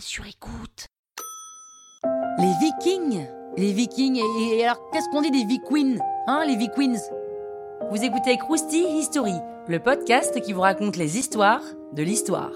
sur écoute. Les Vikings Les Vikings, et, et alors qu'est-ce qu'on dit des Vikings Hein, les Vikings Vous écoutez Krusty History, le podcast qui vous raconte les histoires de l'histoire.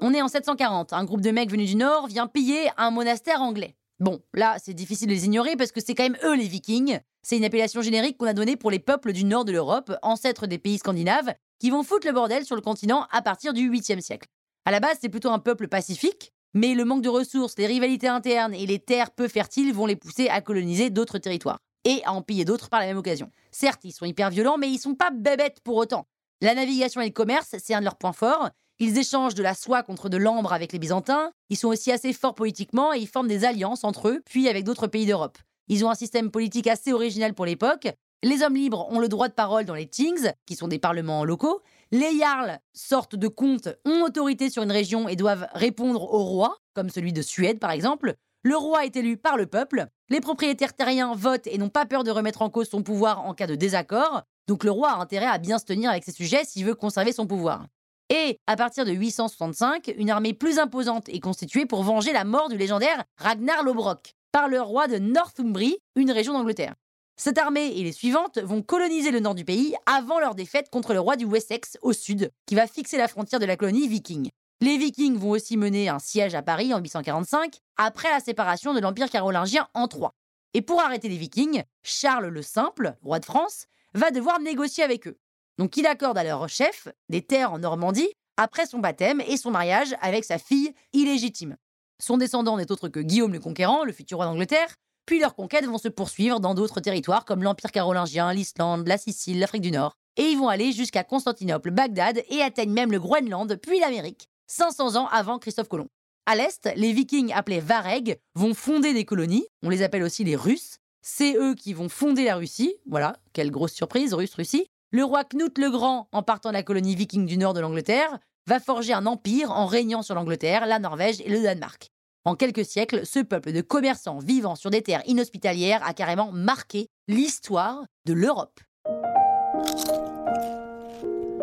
On est en 740, un groupe de mecs venus du Nord vient piller un monastère anglais. Bon, là, c'est difficile de les ignorer parce que c'est quand même eux les Vikings. C'est une appellation générique qu'on a donnée pour les peuples du nord de l'Europe, ancêtres des pays scandinaves, qui vont foutre le bordel sur le continent à partir du 8e siècle. À la base, c'est plutôt un peuple pacifique, mais le manque de ressources, les rivalités internes et les terres peu fertiles vont les pousser à coloniser d'autres territoires et à en piller d'autres par la même occasion. Certes, ils sont hyper violents, mais ils sont pas bébêtes pour autant. La navigation et le commerce, c'est un de leurs points forts. Ils échangent de la soie contre de l'ambre avec les Byzantins. Ils sont aussi assez forts politiquement et ils forment des alliances entre eux, puis avec d'autres pays d'Europe. Ils ont un système politique assez original pour l'époque. Les hommes libres ont le droit de parole dans les Tings, qui sont des parlements locaux. Les Jarls, sortes de comtes, ont autorité sur une région et doivent répondre au roi, comme celui de Suède par exemple. Le roi est élu par le peuple. Les propriétaires terriens votent et n'ont pas peur de remettre en cause son pouvoir en cas de désaccord. Donc le roi a intérêt à bien se tenir avec ses sujets s'il veut conserver son pouvoir. Et à partir de 865, une armée plus imposante est constituée pour venger la mort du légendaire Ragnar Lodbrok par le roi de Northumbrie, une région d'Angleterre. Cette armée et les suivantes vont coloniser le nord du pays avant leur défaite contre le roi du Wessex au sud, qui va fixer la frontière de la colonie viking. Les Vikings vont aussi mener un siège à Paris en 845, après la séparation de l'Empire carolingien en trois. Et pour arrêter les Vikings, Charles le Simple, roi de France, va devoir négocier avec eux. Donc il accorde à leur chef des terres en Normandie après son baptême et son mariage avec sa fille illégitime. Son descendant n'est autre que Guillaume le Conquérant, le futur roi d'Angleterre, puis leurs conquêtes vont se poursuivre dans d'autres territoires comme l'Empire carolingien, l'Islande, la Sicile, l'Afrique du Nord, et ils vont aller jusqu'à Constantinople, Bagdad et atteignent même le Groenland, puis l'Amérique, 500 ans avant Christophe Colomb. À l'est, les Vikings appelés Vareg vont fonder des colonies, on les appelle aussi les Russes. C'est eux qui vont fonder la Russie, voilà, quelle grosse surprise, Russe-Russie. Le roi Knut le Grand, en partant de la colonie viking du nord de l'Angleterre, va forger un empire en régnant sur l'Angleterre, la Norvège et le Danemark. En quelques siècles, ce peuple de commerçants vivant sur des terres inhospitalières a carrément marqué l'histoire de l'Europe.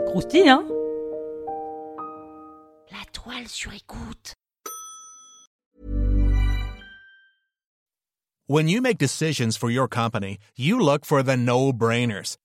Croustille, hein? La toile sur écoute. When you make decisions for your company, you look for the no-brainers.